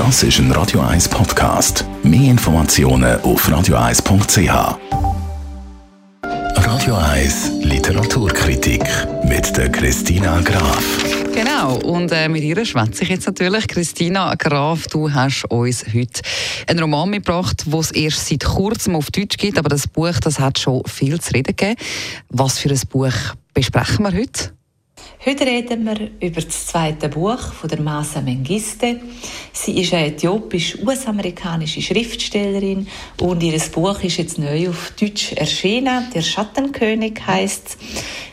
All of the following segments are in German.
Das ist ein Radio 1 Podcast. Mehr Informationen auf radio1.ch. Radio 1 Literaturkritik mit der Christina Graf. Genau, und äh, mit ihr schwätze ich jetzt natürlich. Christina Graf, du hast uns heute einen Roman mitgebracht, den es erst seit kurzem auf Deutsch gibt, aber das Buch das hat schon viel zu reden gegeben. Was für ein Buch besprechen wir heute? Heute reden wir über das zweite Buch von der Masa Mengiste. Sie ist eine äthiopisch-US-amerikanische Schriftstellerin und ihr Buch ist jetzt neu auf Deutsch erschienen. Der Schattenkönig heißt.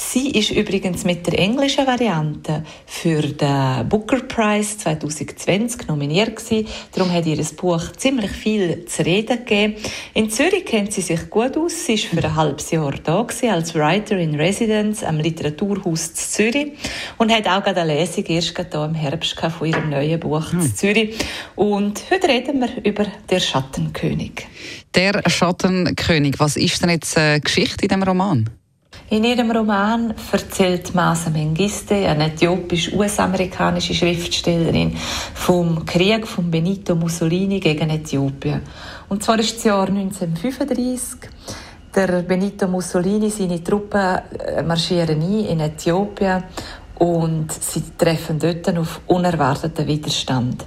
Sie ist übrigens mit der englischen Variante für den Booker Prize 2020 nominiert gewesen. Darum hat ihr Buch ziemlich viel zu reden gegeben. In Zürich kennt sie sich gut aus. Sie ist für ein halbes Jahr da gewesen, als Writer in Residence am Literaturhaus Zürich und hat auch gerade eine Lesung erst hier im Herbst von ihrem neuen Buch hm. in Zürich. Und heute reden wir über «Der Schattenkönig». «Der Schattenkönig», was ist denn jetzt eine Geschichte in diesem Roman? In ihrem Roman erzählt Masa Mengiste, eine äthiopisch-US-amerikanische Schriftstellerin, vom Krieg von Benito Mussolini gegen Äthiopien. Und zwar ist das Jahr 1935. Der Benito Mussolini, seine Truppen äh, marschieren ein in Äthiopien und sie treffen dort auf unerwarteten Widerstand.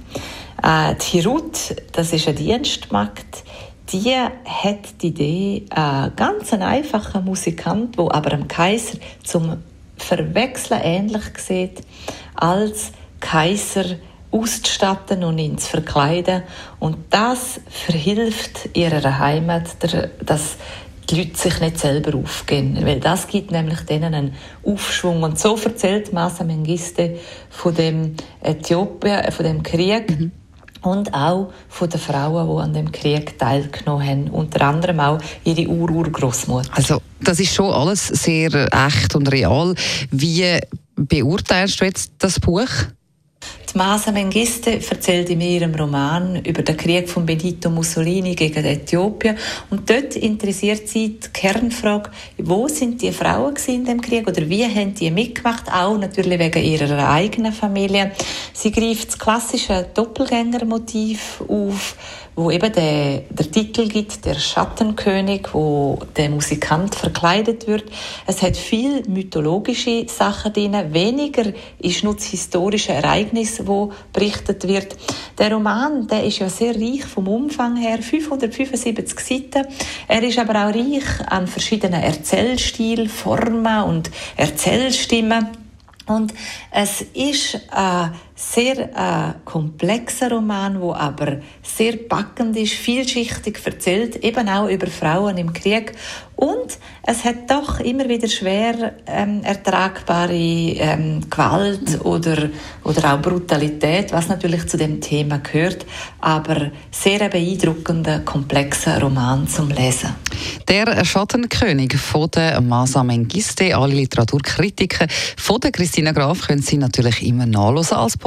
Äh, die Hirut, das ist eine Dienstmagd, die hat die Idee, ein ganz einfacher Musikant, wo aber dem Kaiser zum Verwechseln ähnlich sieht, als Kaiser auszustatten und ihn zu verkleiden. Und das verhilft ihrer Heimat, dass die Leute sich nicht selber aufgehen. Weil das gibt nämlich denen einen Aufschwung. Und so erzählt Masa Mengiste von dem Äthiopien, äh, von dem Krieg. Mhm. Und auch von den Frauen, die an dem Krieg teilgenommen haben. Unter anderem auch ihre Ur-Urgroßmutter. Also, das ist schon alles sehr echt und real. Wie beurteilst du jetzt das Buch? Die Masa Mengiste erzählt in ihrem Roman über den Krieg von Benito Mussolini gegen Äthiopien. Und dort interessiert sie die Kernfrage, wo sind die Frauen in dem Krieg oder wie haben die mitgemacht, auch natürlich wegen ihrer eigenen Familie. Sie greift das klassische Doppelgängermotiv auf, wo eben der, der Titel gibt, der Schattenkönig, wo der Musikant verkleidet wird. Es hat viel mythologische Sachen drin, weniger ist nur das historische Ereignis, wo berichtet wird. Der Roman, der ist ja sehr reich vom Umfang her, 575 Seiten. Er ist aber auch reich an verschiedenen Erzählstil, Formen und Erzählstimmen. Und es ist ein sehr äh, komplexer Roman, wo aber sehr packend ist, vielschichtig erzählt, eben auch über Frauen im Krieg. Und es hat doch immer wieder schwer ähm, ertragbare ähm, Gewalt oder, oder auch Brutalität, was natürlich zu dem Thema gehört, aber sehr beeindruckender, komplexer Roman zum Lesen. Der Schattenkönig von der Masa Mengiste, alle Literaturkritiker von der Christina Graf können Sie natürlich immer nachlesen als